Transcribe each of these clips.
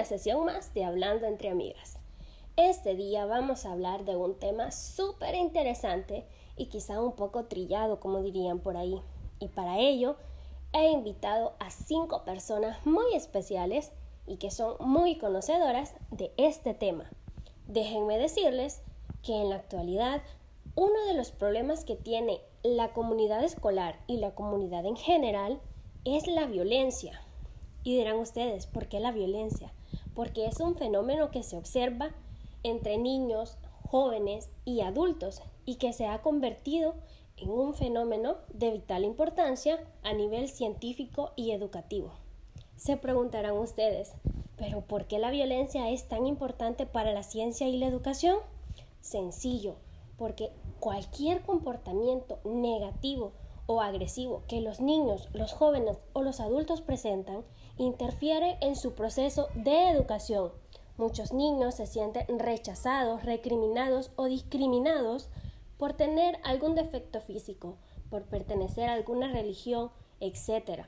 una sesión más de Hablando entre Amigas. Este día vamos a hablar de un tema súper interesante y quizá un poco trillado, como dirían por ahí. Y para ello he invitado a cinco personas muy especiales y que son muy conocedoras de este tema. Déjenme decirles que en la actualidad uno de los problemas que tiene la comunidad escolar y la comunidad en general es la violencia. Y dirán ustedes, ¿por qué la violencia? Porque es un fenómeno que se observa entre niños, jóvenes y adultos y que se ha convertido en un fenómeno de vital importancia a nivel científico y educativo. Se preguntarán ustedes, ¿pero por qué la violencia es tan importante para la ciencia y la educación? Sencillo, porque cualquier comportamiento negativo o agresivo que los niños, los jóvenes o los adultos presentan interfiere en su proceso de educación. Muchos niños se sienten rechazados, recriminados o discriminados por tener algún defecto físico, por pertenecer a alguna religión, etc.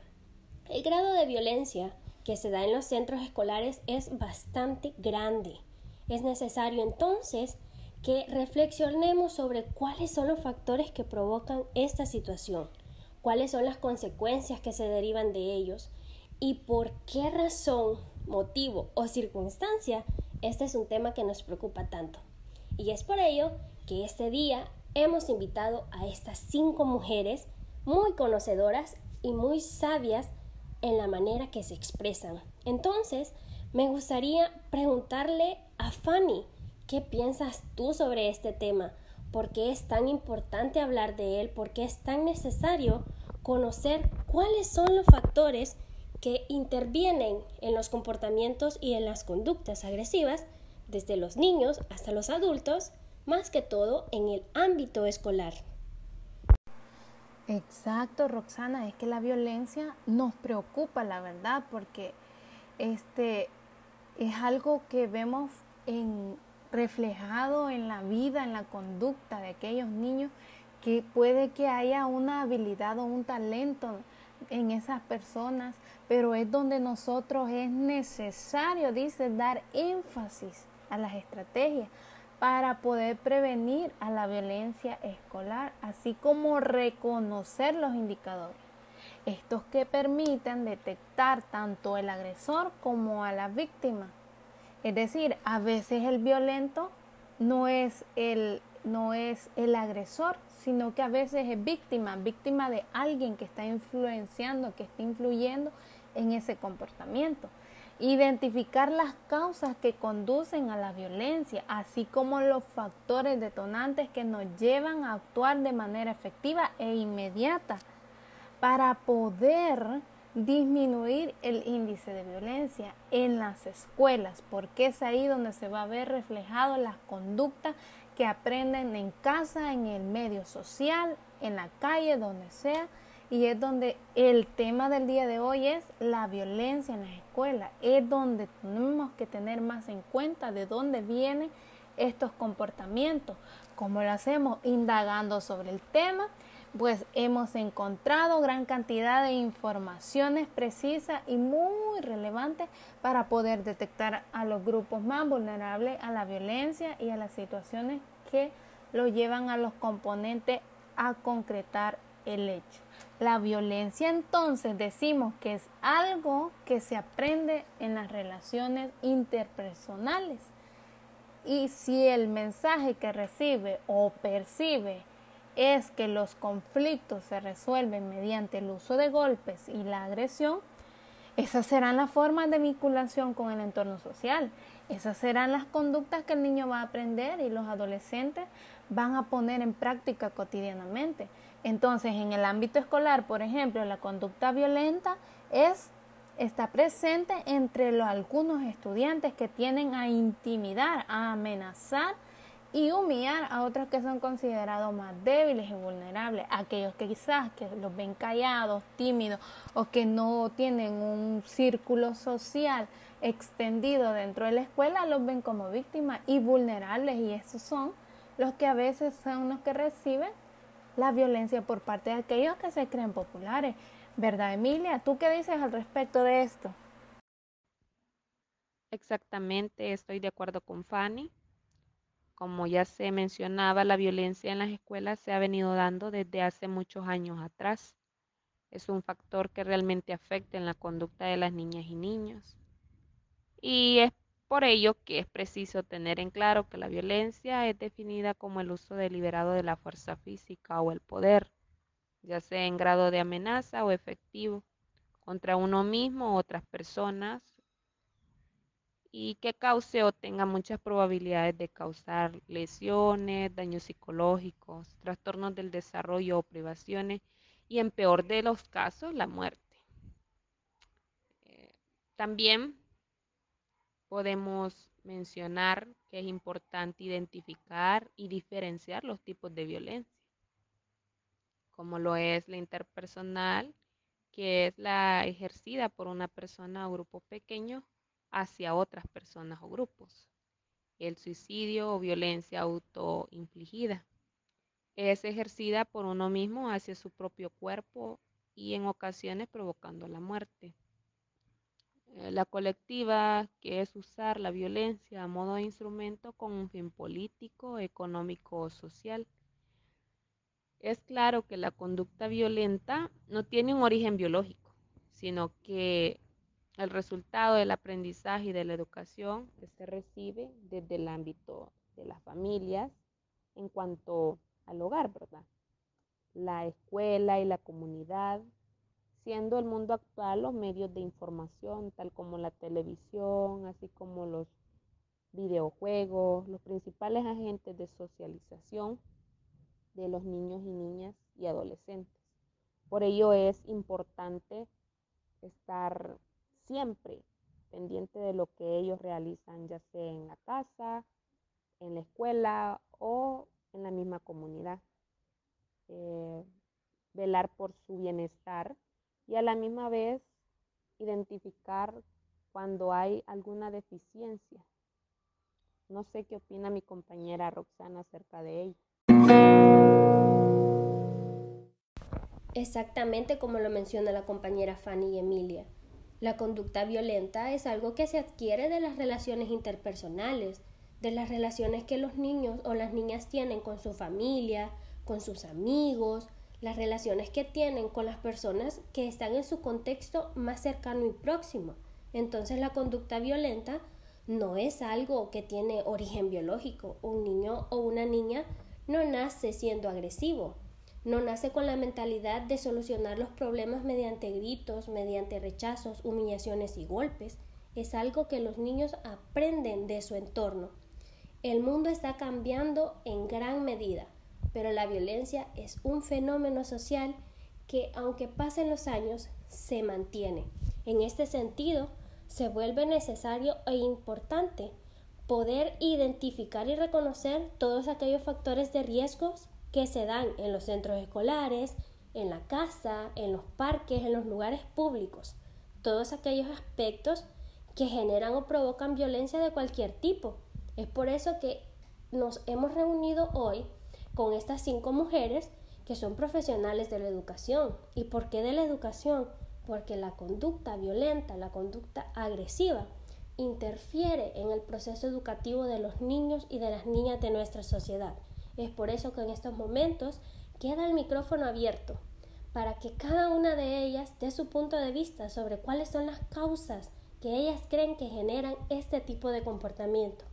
El grado de violencia que se da en los centros escolares es bastante grande. Es necesario entonces que reflexionemos sobre cuáles son los factores que provocan esta situación, cuáles son las consecuencias que se derivan de ellos y por qué razón, motivo o circunstancia este es un tema que nos preocupa tanto. Y es por ello que este día hemos invitado a estas cinco mujeres muy conocedoras y muy sabias en la manera que se expresan. Entonces, me gustaría preguntarle a Fanny, ¿Qué piensas tú sobre este tema? ¿Por qué es tan importante hablar de él? ¿Por qué es tan necesario conocer cuáles son los factores que intervienen en los comportamientos y en las conductas agresivas desde los niños hasta los adultos, más que todo en el ámbito escolar? Exacto, Roxana, es que la violencia nos preocupa, la verdad, porque este es algo que vemos reflejado en la vida, en la conducta de aquellos niños, que puede que haya una habilidad o un talento en esas personas, pero es donde nosotros es necesario, dice, dar énfasis a las estrategias para poder prevenir a la violencia escolar, así como reconocer los indicadores. Estos que permiten detectar tanto el agresor como a la víctima es decir, a veces el violento no es el, no es el agresor, sino que a veces es víctima, víctima de alguien que está influenciando, que está influyendo en ese comportamiento. Identificar las causas que conducen a la violencia, así como los factores detonantes que nos llevan a actuar de manera efectiva e inmediata para poder disminuir el índice de violencia en las escuelas, porque es ahí donde se va a ver reflejado las conductas que aprenden en casa, en el medio social, en la calle, donde sea, y es donde el tema del día de hoy es la violencia en las escuelas, es donde tenemos que tener más en cuenta de dónde vienen estos comportamientos, cómo lo hacemos indagando sobre el tema pues hemos encontrado gran cantidad de informaciones precisas y muy relevantes para poder detectar a los grupos más vulnerables a la violencia y a las situaciones que lo llevan a los componentes a concretar el hecho. La violencia entonces decimos que es algo que se aprende en las relaciones interpersonales. Y si el mensaje que recibe o percibe es que los conflictos se resuelven mediante el uso de golpes y la agresión, esas serán las formas de vinculación con el entorno social. Esas serán las conductas que el niño va a aprender y los adolescentes van a poner en práctica cotidianamente. Entonces, en el ámbito escolar, por ejemplo, la conducta violenta es está presente entre algunos estudiantes que tienen a intimidar, a amenazar y humillar a otros que son considerados más débiles y vulnerables, aquellos que quizás que los ven callados, tímidos o que no tienen un círculo social extendido dentro de la escuela, los ven como víctimas y vulnerables y esos son los que a veces son los que reciben la violencia por parte de aquellos que se creen populares. ¿Verdad, Emilia? ¿Tú qué dices al respecto de esto? exactamente estoy de acuerdo con Fanny. Como ya se mencionaba, la violencia en las escuelas se ha venido dando desde hace muchos años atrás. Es un factor que realmente afecta en la conducta de las niñas y niños. Y es por ello que es preciso tener en claro que la violencia es definida como el uso deliberado de la fuerza física o el poder, ya sea en grado de amenaza o efectivo, contra uno mismo o otras personas, y que cause o tenga muchas probabilidades de causar lesiones, daños psicológicos, trastornos del desarrollo o privaciones, y en peor de los casos, la muerte. Eh, también podemos mencionar que es importante identificar y diferenciar los tipos de violencia, como lo es la interpersonal, que es la ejercida por una persona o grupo pequeño hacia otras personas o grupos. El suicidio o violencia autoinfligida es ejercida por uno mismo hacia su propio cuerpo y en ocasiones provocando la muerte. Eh, la colectiva, que es usar la violencia a modo de instrumento con un fin político, económico o social. Es claro que la conducta violenta no tiene un origen biológico, sino que el resultado del aprendizaje y de la educación que se recibe desde el ámbito de las familias en cuanto al hogar, ¿verdad? La escuela y la comunidad siendo el mundo actual los medios de información, tal como la televisión, así como los videojuegos, los principales agentes de socialización de los niños y niñas y adolescentes. Por ello es importante estar siempre pendiente de lo que ellos realizan, ya sea en la casa, en la escuela o en la misma comunidad. Eh, velar por su bienestar y a la misma vez identificar cuando hay alguna deficiencia. No sé qué opina mi compañera Roxana acerca de ello. Exactamente como lo menciona la compañera Fanny y Emilia. La conducta violenta es algo que se adquiere de las relaciones interpersonales, de las relaciones que los niños o las niñas tienen con su familia, con sus amigos, las relaciones que tienen con las personas que están en su contexto más cercano y próximo. Entonces la conducta violenta no es algo que tiene origen biológico. Un niño o una niña no nace siendo agresivo, no nace con la mentalidad de solucionar los problemas mediante gritos, mediante rechazos, humillaciones y golpes. Es algo que los niños aprenden de su entorno. El mundo está cambiando en gran medida pero la violencia es un fenómeno social que aunque pasen los años, se mantiene. En este sentido, se vuelve necesario e importante poder identificar y reconocer todos aquellos factores de riesgos que se dan en los centros escolares, en la casa, en los parques, en los lugares públicos, todos aquellos aspectos que generan o provocan violencia de cualquier tipo. Es por eso que nos hemos reunido hoy con estas cinco mujeres que son profesionales de la educación. ¿Y por qué de la educación? Porque la conducta violenta, la conducta agresiva, interfiere en el proceso educativo de los niños y de las niñas de nuestra sociedad. Es por eso que en estos momentos queda el micrófono abierto para que cada una de ellas dé su punto de vista sobre cuáles son las causas que ellas creen que generan este tipo de comportamiento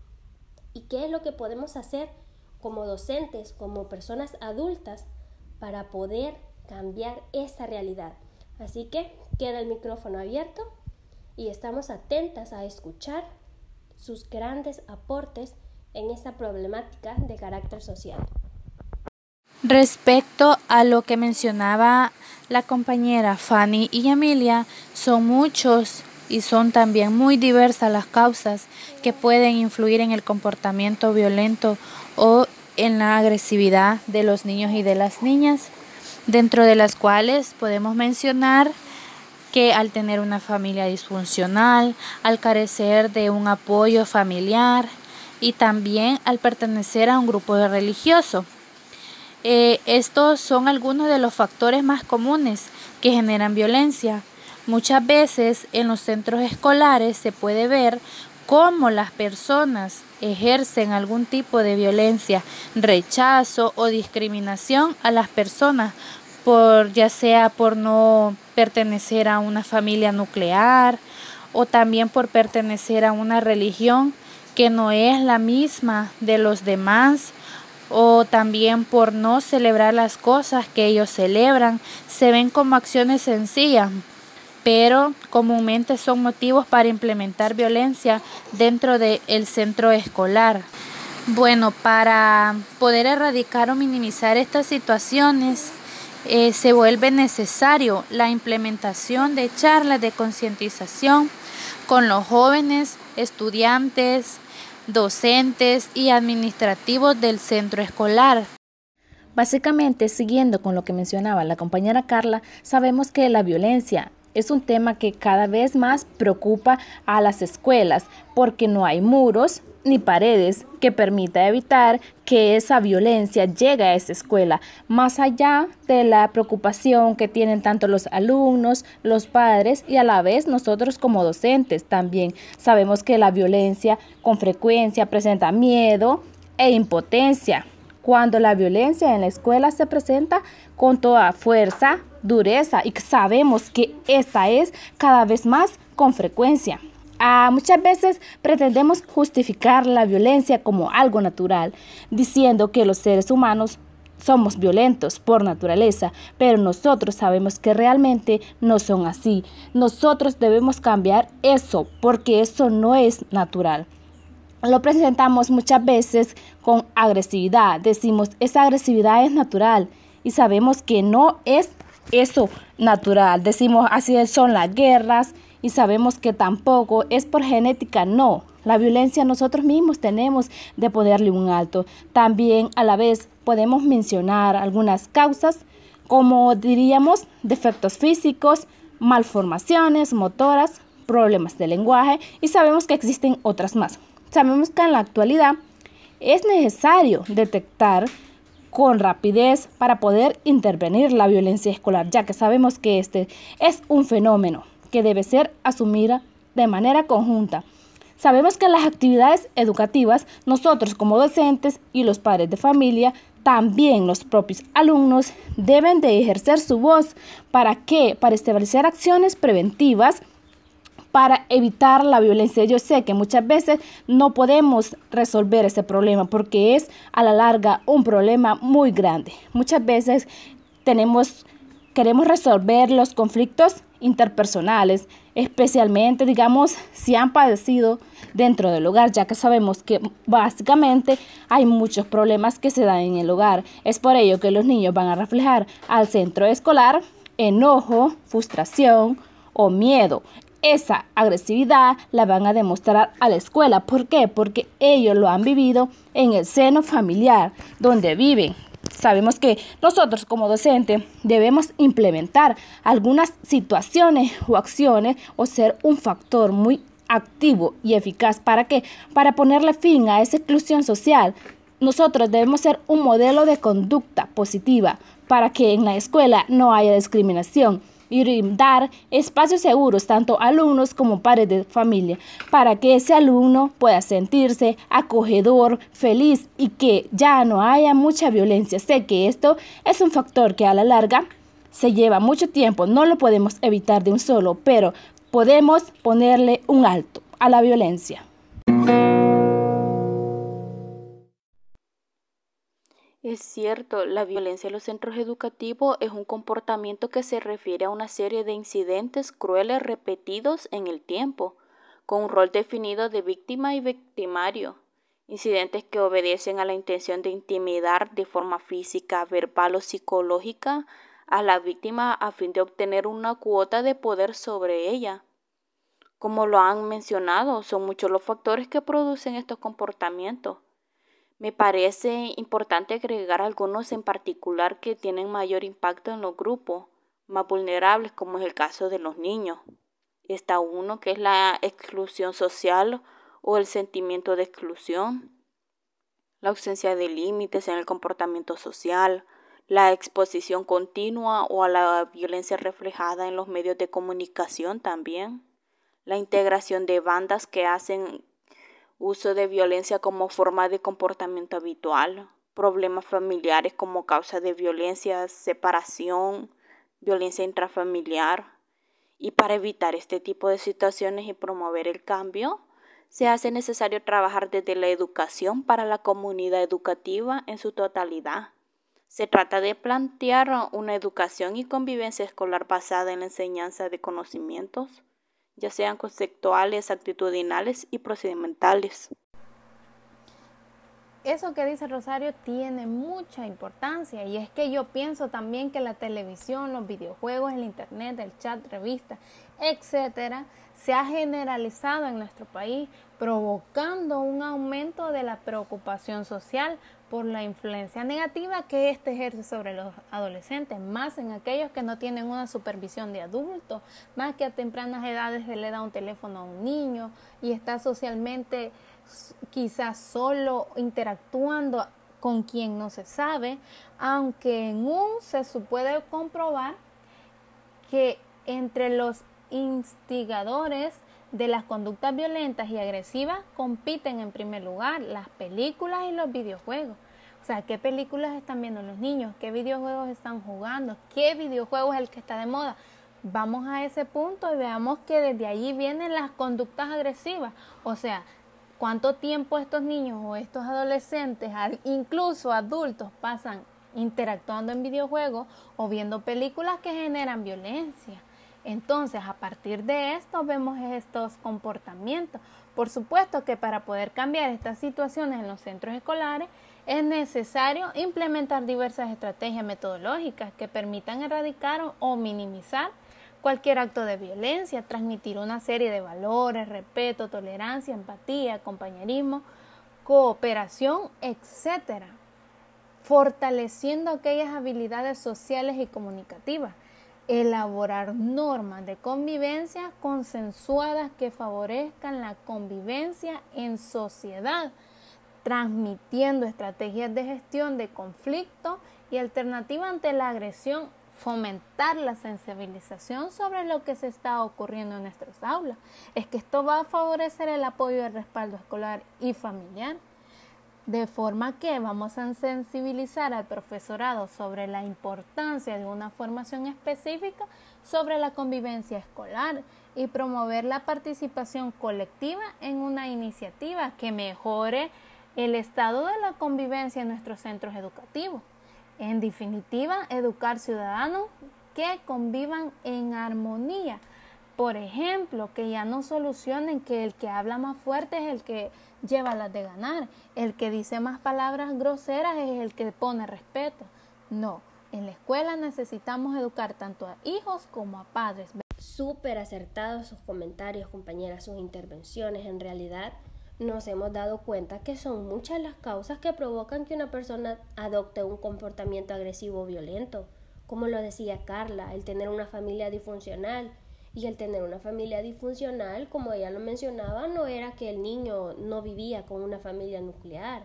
y qué es lo que podemos hacer como docentes, como personas adultas, para poder cambiar esa realidad. Así que queda el micrófono abierto y estamos atentas a escuchar sus grandes aportes en esta problemática de carácter social. Respecto a lo que mencionaba la compañera Fanny y Emilia, son muchos y son también muy diversas las causas que pueden influir en el comportamiento violento o en la agresividad de los niños y de las niñas, dentro de las cuales podemos mencionar que al tener una familia disfuncional, al carecer de un apoyo familiar y también al pertenecer a un grupo religioso. Eh, estos son algunos de los factores más comunes que generan violencia. Muchas veces en los centros escolares se puede ver cómo las personas ejercen algún tipo de violencia, rechazo o discriminación a las personas por ya sea por no pertenecer a una familia nuclear o también por pertenecer a una religión que no es la misma de los demás o también por no celebrar las cosas que ellos celebran, se ven como acciones sencillas, pero comúnmente son motivos para implementar violencia dentro del centro escolar. Bueno, para poder erradicar o minimizar estas situaciones, eh, se vuelve necesario la implementación de charlas de concientización con los jóvenes, estudiantes, docentes y administrativos del centro escolar. Básicamente, siguiendo con lo que mencionaba la compañera Carla, sabemos que la violencia es un tema que cada vez más preocupa a las escuelas porque no hay muros ni paredes que permita evitar que esa violencia llegue a esa escuela, más allá de la preocupación que tienen tanto los alumnos, los padres y a la vez nosotros como docentes también. Sabemos que la violencia con frecuencia presenta miedo e impotencia. Cuando la violencia en la escuela se presenta con toda fuerza, dureza y sabemos que esta es cada vez más con frecuencia. Muchas veces pretendemos justificar la violencia como algo natural, diciendo que los seres humanos somos violentos por naturaleza, pero nosotros sabemos que realmente no son así. Nosotros debemos cambiar eso porque eso no es natural. Lo presentamos muchas veces con agresividad. Decimos, esa agresividad es natural y sabemos que no es eso natural. Decimos, así son las guerras y sabemos que tampoco es por genética, no. La violencia nosotros mismos tenemos de ponerle un alto. También a la vez podemos mencionar algunas causas como diríamos defectos físicos, malformaciones motoras, problemas de lenguaje y sabemos que existen otras más. Sabemos que en la actualidad es necesario detectar con rapidez para poder intervenir la violencia escolar, ya que sabemos que este es un fenómeno que debe ser asumida de manera conjunta. Sabemos que las actividades educativas, nosotros como docentes y los padres de familia, también los propios alumnos deben de ejercer su voz. ¿Para qué? Para establecer acciones preventivas para evitar la violencia. Yo sé que muchas veces no podemos resolver ese problema porque es a la larga un problema muy grande. Muchas veces tenemos queremos resolver los conflictos interpersonales, especialmente, digamos, si han padecido dentro del hogar, ya que sabemos que básicamente hay muchos problemas que se dan en el hogar. Es por ello que los niños van a reflejar al centro escolar enojo, frustración o miedo esa agresividad la van a demostrar a la escuela. ¿Por qué? Porque ellos lo han vivido en el seno familiar donde viven. Sabemos que nosotros como docentes debemos implementar algunas situaciones o acciones o ser un factor muy activo y eficaz. Para que para ponerle fin a esa exclusión social. Nosotros debemos ser un modelo de conducta positiva para que en la escuela no haya discriminación y brindar espacios seguros tanto a alumnos como padres de familia para que ese alumno pueda sentirse acogedor, feliz y que ya no haya mucha violencia. Sé que esto es un factor que a la larga se lleva mucho tiempo, no lo podemos evitar de un solo, pero podemos ponerle un alto a la violencia. Es cierto, la violencia en los centros educativos es un comportamiento que se refiere a una serie de incidentes crueles repetidos en el tiempo, con un rol definido de víctima y victimario. Incidentes que obedecen a la intención de intimidar de forma física, verbal o psicológica a la víctima a fin de obtener una cuota de poder sobre ella. Como lo han mencionado, son muchos los factores que producen estos comportamientos me parece importante agregar algunos en particular que tienen mayor impacto en los grupos más vulnerables, como es el caso de los niños. Está uno que es la exclusión social o el sentimiento de exclusión, la ausencia de límites en el comportamiento social, la exposición continua o a la violencia reflejada en los medios de comunicación también, la integración de bandas que hacen uso de violencia como forma de comportamiento habitual, problemas familiares como causa de violencia, separación, violencia intrafamiliar. Y para evitar este tipo de situaciones y promover el cambio, se hace necesario trabajar desde la educación para la comunidad educativa en su totalidad. Se trata de plantear una educación y convivencia escolar basada en la enseñanza de conocimientos, ya sean conceptuales, actitudinales y procedimentales. Eso que dice Rosario tiene mucha importancia y es que yo pienso también que la televisión, los videojuegos, el internet, el chat, revistas, etcétera, se ha generalizado en nuestro país, provocando un aumento de la preocupación social por la influencia negativa que éste ejerce sobre los adolescentes, más en aquellos que no tienen una supervisión de adultos, más que a tempranas edades se le da un teléfono a un niño y está socialmente quizás solo interactuando con quien no se sabe, aunque en un se puede comprobar que entre los instigadores de las conductas violentas y agresivas compiten en primer lugar las películas y los videojuegos. O sea, ¿qué películas están viendo los niños? ¿Qué videojuegos están jugando? ¿Qué videojuego es el que está de moda? Vamos a ese punto y veamos que desde allí vienen las conductas agresivas. O sea, cuánto tiempo estos niños o estos adolescentes, incluso adultos, pasan interactuando en videojuegos o viendo películas que generan violencia. Entonces, a partir de esto vemos estos comportamientos. Por supuesto que para poder cambiar estas situaciones en los centros escolares es necesario implementar diversas estrategias metodológicas que permitan erradicar o minimizar cualquier acto de violencia, transmitir una serie de valores, respeto, tolerancia, empatía, compañerismo, cooperación, etc., fortaleciendo aquellas habilidades sociales y comunicativas elaborar normas de convivencia consensuadas que favorezcan la convivencia en sociedad, transmitiendo estrategias de gestión de conflicto y alternativa ante la agresión, fomentar la sensibilización sobre lo que se está ocurriendo en nuestras aulas. Es que esto va a favorecer el apoyo y el respaldo escolar y familiar de forma que vamos a sensibilizar al profesorado sobre la importancia de una formación específica sobre la convivencia escolar y promover la participación colectiva en una iniciativa que mejore el estado de la convivencia en nuestros centros educativos. En definitiva, educar ciudadanos que convivan en armonía. Por ejemplo, que ya no solucionen que el que habla más fuerte es el que lleva las de ganar. El que dice más palabras groseras es el que pone respeto. No, en la escuela necesitamos educar tanto a hijos como a padres. Súper acertados sus comentarios, compañeras, sus intervenciones. En realidad nos hemos dado cuenta que son muchas las causas que provocan que una persona adopte un comportamiento agresivo o violento. Como lo decía Carla, el tener una familia disfuncional, y el tener una familia disfuncional, como ella lo mencionaba, no era que el niño no vivía con una familia nuclear.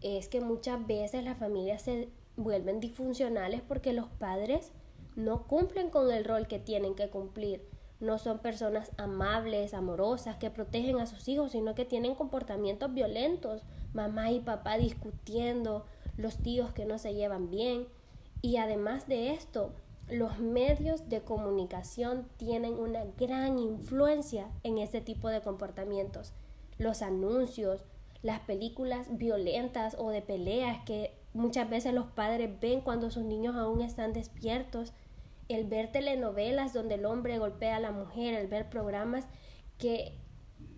Es que muchas veces las familias se vuelven disfuncionales porque los padres no cumplen con el rol que tienen que cumplir. No son personas amables, amorosas, que protegen a sus hijos, sino que tienen comportamientos violentos. Mamá y papá discutiendo, los tíos que no se llevan bien. Y además de esto, los medios de comunicación tienen una gran influencia en ese tipo de comportamientos. Los anuncios, las películas violentas o de peleas que muchas veces los padres ven cuando sus niños aún están despiertos, el ver telenovelas donde el hombre golpea a la mujer, el ver programas que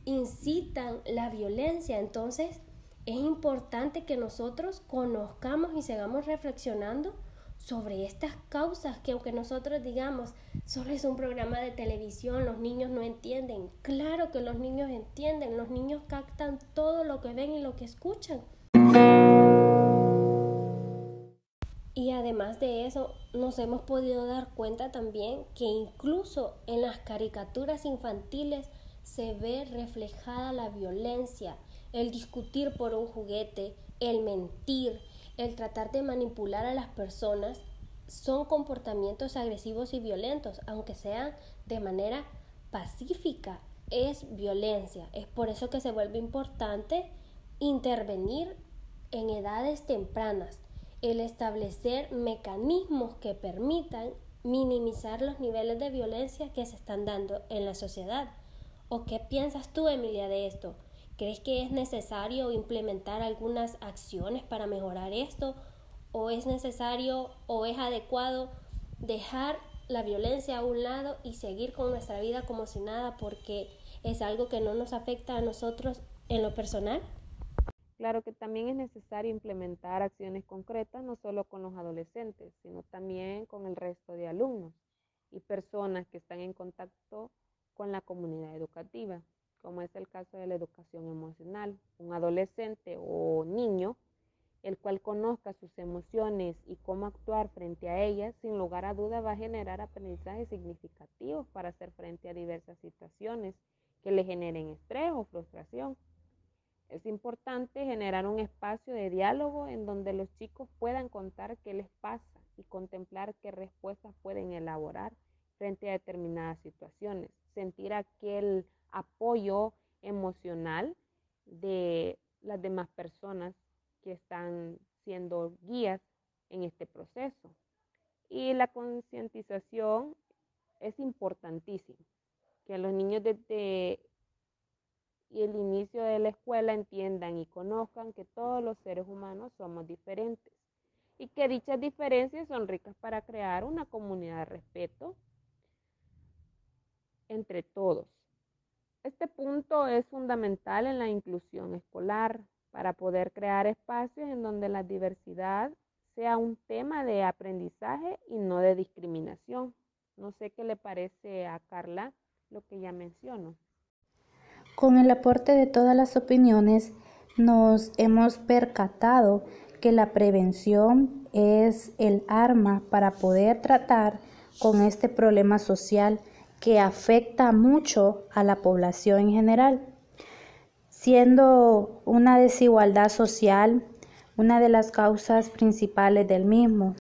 incitan la violencia. Entonces, es importante que nosotros conozcamos y sigamos reflexionando sobre estas causas que aunque nosotros digamos solo es un programa de televisión, los niños no entienden. Claro que los niños entienden, los niños captan todo lo que ven y lo que escuchan. Y además de eso, nos hemos podido dar cuenta también que incluso en las caricaturas infantiles se ve reflejada la violencia, el discutir por un juguete, el mentir, el tratar de manipular a las personas son comportamientos agresivos y violentos, aunque sean de manera pacífica. es violencia. Es por eso que se vuelve importante intervenir en edades tempranas, el establecer mecanismos que permitan minimizar los niveles de violencia que se están dando en la sociedad. ¿O qué piensas tú, Emilia, de esto? ¿Crees que es necesario implementar algunas acciones para mejorar esto? ¿O es necesario o es adecuado dejar la violencia a un lado y seguir con nuestra vida como si nada porque es algo que no nos afecta a nosotros en lo personal? Claro que también es necesario implementar acciones concretas, no solo con los adolescentes, sino también con el resto de alumnos y personas que están en contacto con la comunidad educativa, como es el caso de la educación emocional. Un adolescente o niño, el cual conozca sus emociones y cómo actuar frente a ellas, sin lugar a duda va a generar aprendizajes significativos para hacer frente a diversas situaciones que le generen estrés o frustración. Es importante generar un espacio de diálogo en donde los chicos puedan contar qué les pasa y contemplar qué respuestas pueden elaborar frente a determinadas situaciones. Sentir aquel apoyo emocional de las demás personas que están siendo guías en este proceso. Y la concientización es importantísima, que los niños desde el inicio de la escuela entiendan y conozcan que todos los seres humanos somos diferentes y que dichas diferencias son ricas para crear una comunidad de respeto entre todos. Este punto es fundamental en la inclusión escolar para poder crear espacios en donde la diversidad sea un tema de aprendizaje y no de discriminación. No sé qué le parece a Carla lo que ya menciono. Con el aporte de todas las opiniones, nos hemos percatado que la prevención es el arma para poder tratar con este problema social que afecta mucho a la población en general, siendo una desigualdad social una de las causas principales del mismo.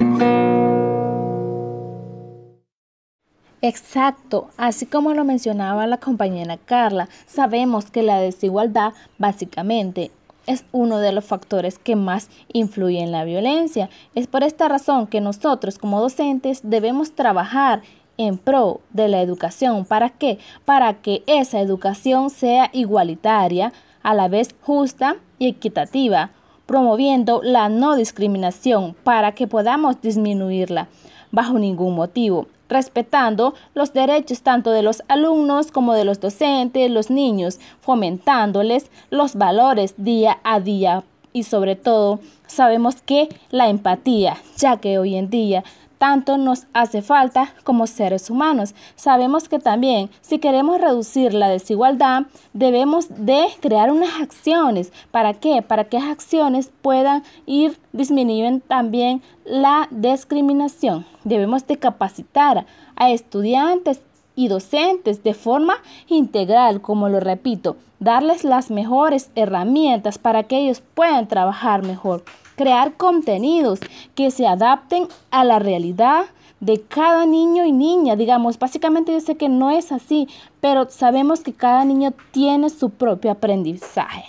Exacto, así como lo mencionaba la compañera Carla, sabemos que la desigualdad básicamente es uno de los factores que más influye en la violencia. Es por esta razón que nosotros como docentes debemos trabajar en pro de la educación. ¿Para qué? Para que esa educación sea igualitaria, a la vez justa y equitativa, promoviendo la no discriminación para que podamos disminuirla bajo ningún motivo respetando los derechos tanto de los alumnos como de los docentes, los niños, fomentándoles los valores día a día y sobre todo sabemos que la empatía, ya que hoy en día tanto nos hace falta como seres humanos. Sabemos que también si queremos reducir la desigualdad, debemos de crear unas acciones. ¿Para qué? Para que esas acciones puedan ir disminuyendo también la discriminación. Debemos de capacitar a estudiantes y docentes de forma integral, como lo repito, darles las mejores herramientas para que ellos puedan trabajar mejor crear contenidos que se adapten a la realidad de cada niño y niña. Digamos, básicamente yo sé que no es así, pero sabemos que cada niño tiene su propio aprendizaje.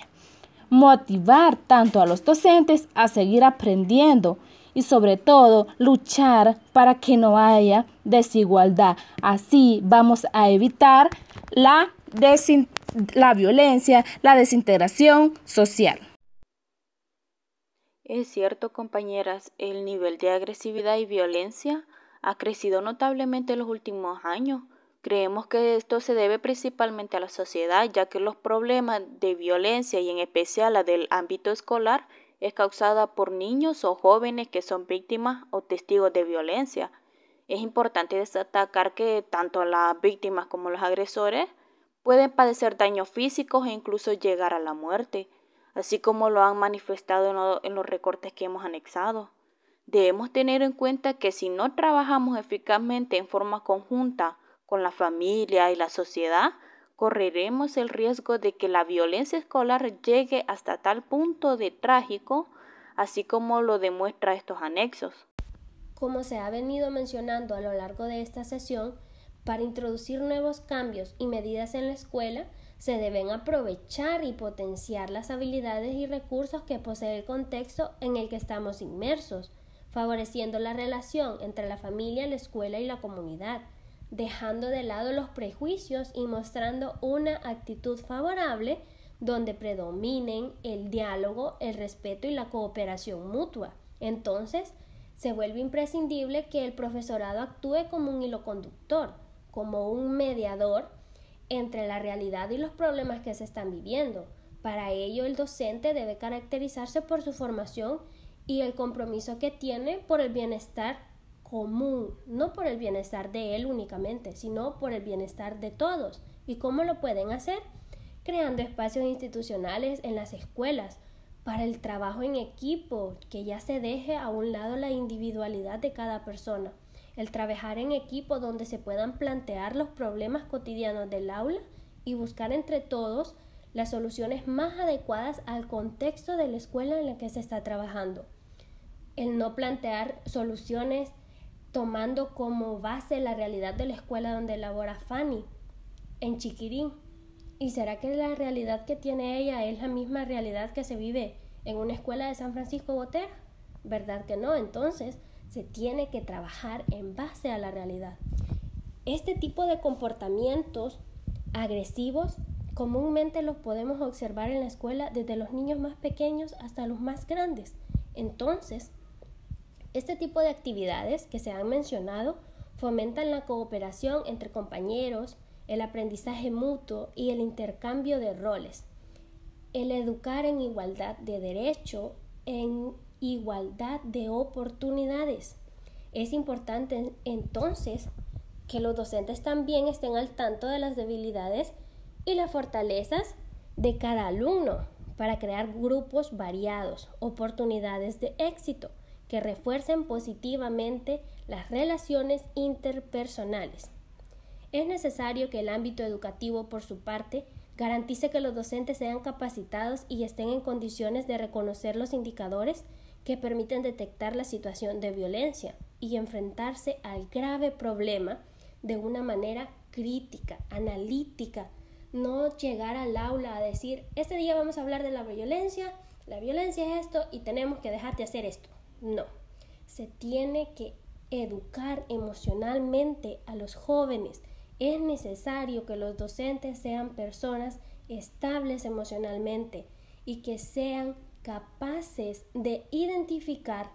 Motivar tanto a los docentes a seguir aprendiendo y sobre todo luchar para que no haya desigualdad. Así vamos a evitar la, la violencia, la desintegración social. Es cierto, compañeras, el nivel de agresividad y violencia ha crecido notablemente en los últimos años. Creemos que esto se debe principalmente a la sociedad, ya que los problemas de violencia y en especial la del ámbito escolar es causada por niños o jóvenes que son víctimas o testigos de violencia. Es importante destacar que tanto las víctimas como los agresores pueden padecer daños físicos e incluso llegar a la muerte así como lo han manifestado en, los recortes que hemos anexado. Debemos tener en cuenta que si no trabajamos eficazmente en forma conjunta con la familia y la sociedad, correremos el riesgo de que la violencia escolar llegue hasta tal punto de trágico, así como lo demuestra estos anexos. Como se ha venido mencionando a lo largo de esta sesión, Para introducir nuevos cambios y medidas en la escuela, se deben aprovechar y potenciar las habilidades y recursos que posee el contexto en el que estamos inmersos, favoreciendo la relación entre la familia, la escuela y la comunidad, dejando de lado los prejuicios y mostrando una actitud favorable donde predominen el diálogo, el respeto y la cooperación mutua. Entonces, se vuelve imprescindible que el profesorado actúe como un hilo conductor, como un mediador entre la realidad y los problemas que se están viviendo. Para ello, el docente debe caracterizarse por su formación y el compromiso que tiene por el bienestar común, no por el bienestar de él únicamente, sino por el bienestar de todos. ¿Y cómo lo pueden hacer? Creando espacios institucionales en las escuelas para el trabajo en equipo, que ya se deje a un lado la individualidad de cada persona el trabajar en equipo donde se puedan plantear los problemas cotidianos del aula y buscar entre todos las soluciones más adecuadas al contexto de la escuela en la que se está trabajando. El no plantear soluciones tomando como base la realidad de la escuela donde labora Fanny, en Chiquirín. ¿Y será que la realidad que tiene ella es la misma realidad que se vive en una escuela de San Francisco Botera? ¿Verdad que no? Entonces, se tiene que trabajar en base a la realidad. Este tipo de comportamientos agresivos comúnmente los podemos observar en la escuela desde los niños más pequeños hasta los más grandes. Entonces, este tipo de actividades que se han mencionado fomentan la cooperación entre compañeros, el aprendizaje mutuo y el intercambio de roles. El educar en igualdad de derecho, en igualdad de oportunidades. Es importante entonces que los docentes también estén al tanto de las debilidades y las fortalezas de cada alumno para crear grupos variados, oportunidades de éxito que refuercen positivamente las relaciones interpersonales. Es necesario que el ámbito educativo, por su parte, garantice que los docentes sean capacitados y estén en condiciones de reconocer los indicadores que permiten detectar la situación de violencia y enfrentarse al grave problema de una manera crítica, analítica, no llegar al aula a decir, este día vamos a hablar de la violencia, la violencia es esto y tenemos que dejar de hacer esto. No, se tiene que educar emocionalmente a los jóvenes. Es necesario que los docentes sean personas estables emocionalmente y que sean capaces de identificar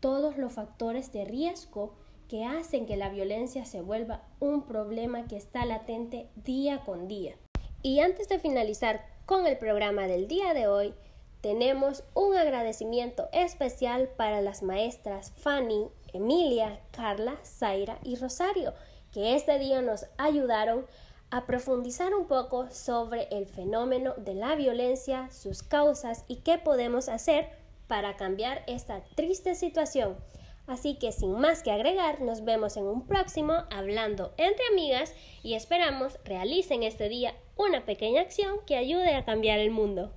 todos los factores de riesgo que hacen que la violencia se vuelva un problema que está latente día con día. Y antes de finalizar con el programa del día de hoy, tenemos un agradecimiento especial para las maestras Fanny, Emilia, Carla, Zaira y Rosario, que este día nos ayudaron a profundizar un poco sobre el fenómeno de la violencia, sus causas y qué podemos hacer para cambiar esta triste situación. Así que sin más que agregar, nos vemos en un próximo hablando entre amigas y esperamos realicen este día una pequeña acción que ayude a cambiar el mundo.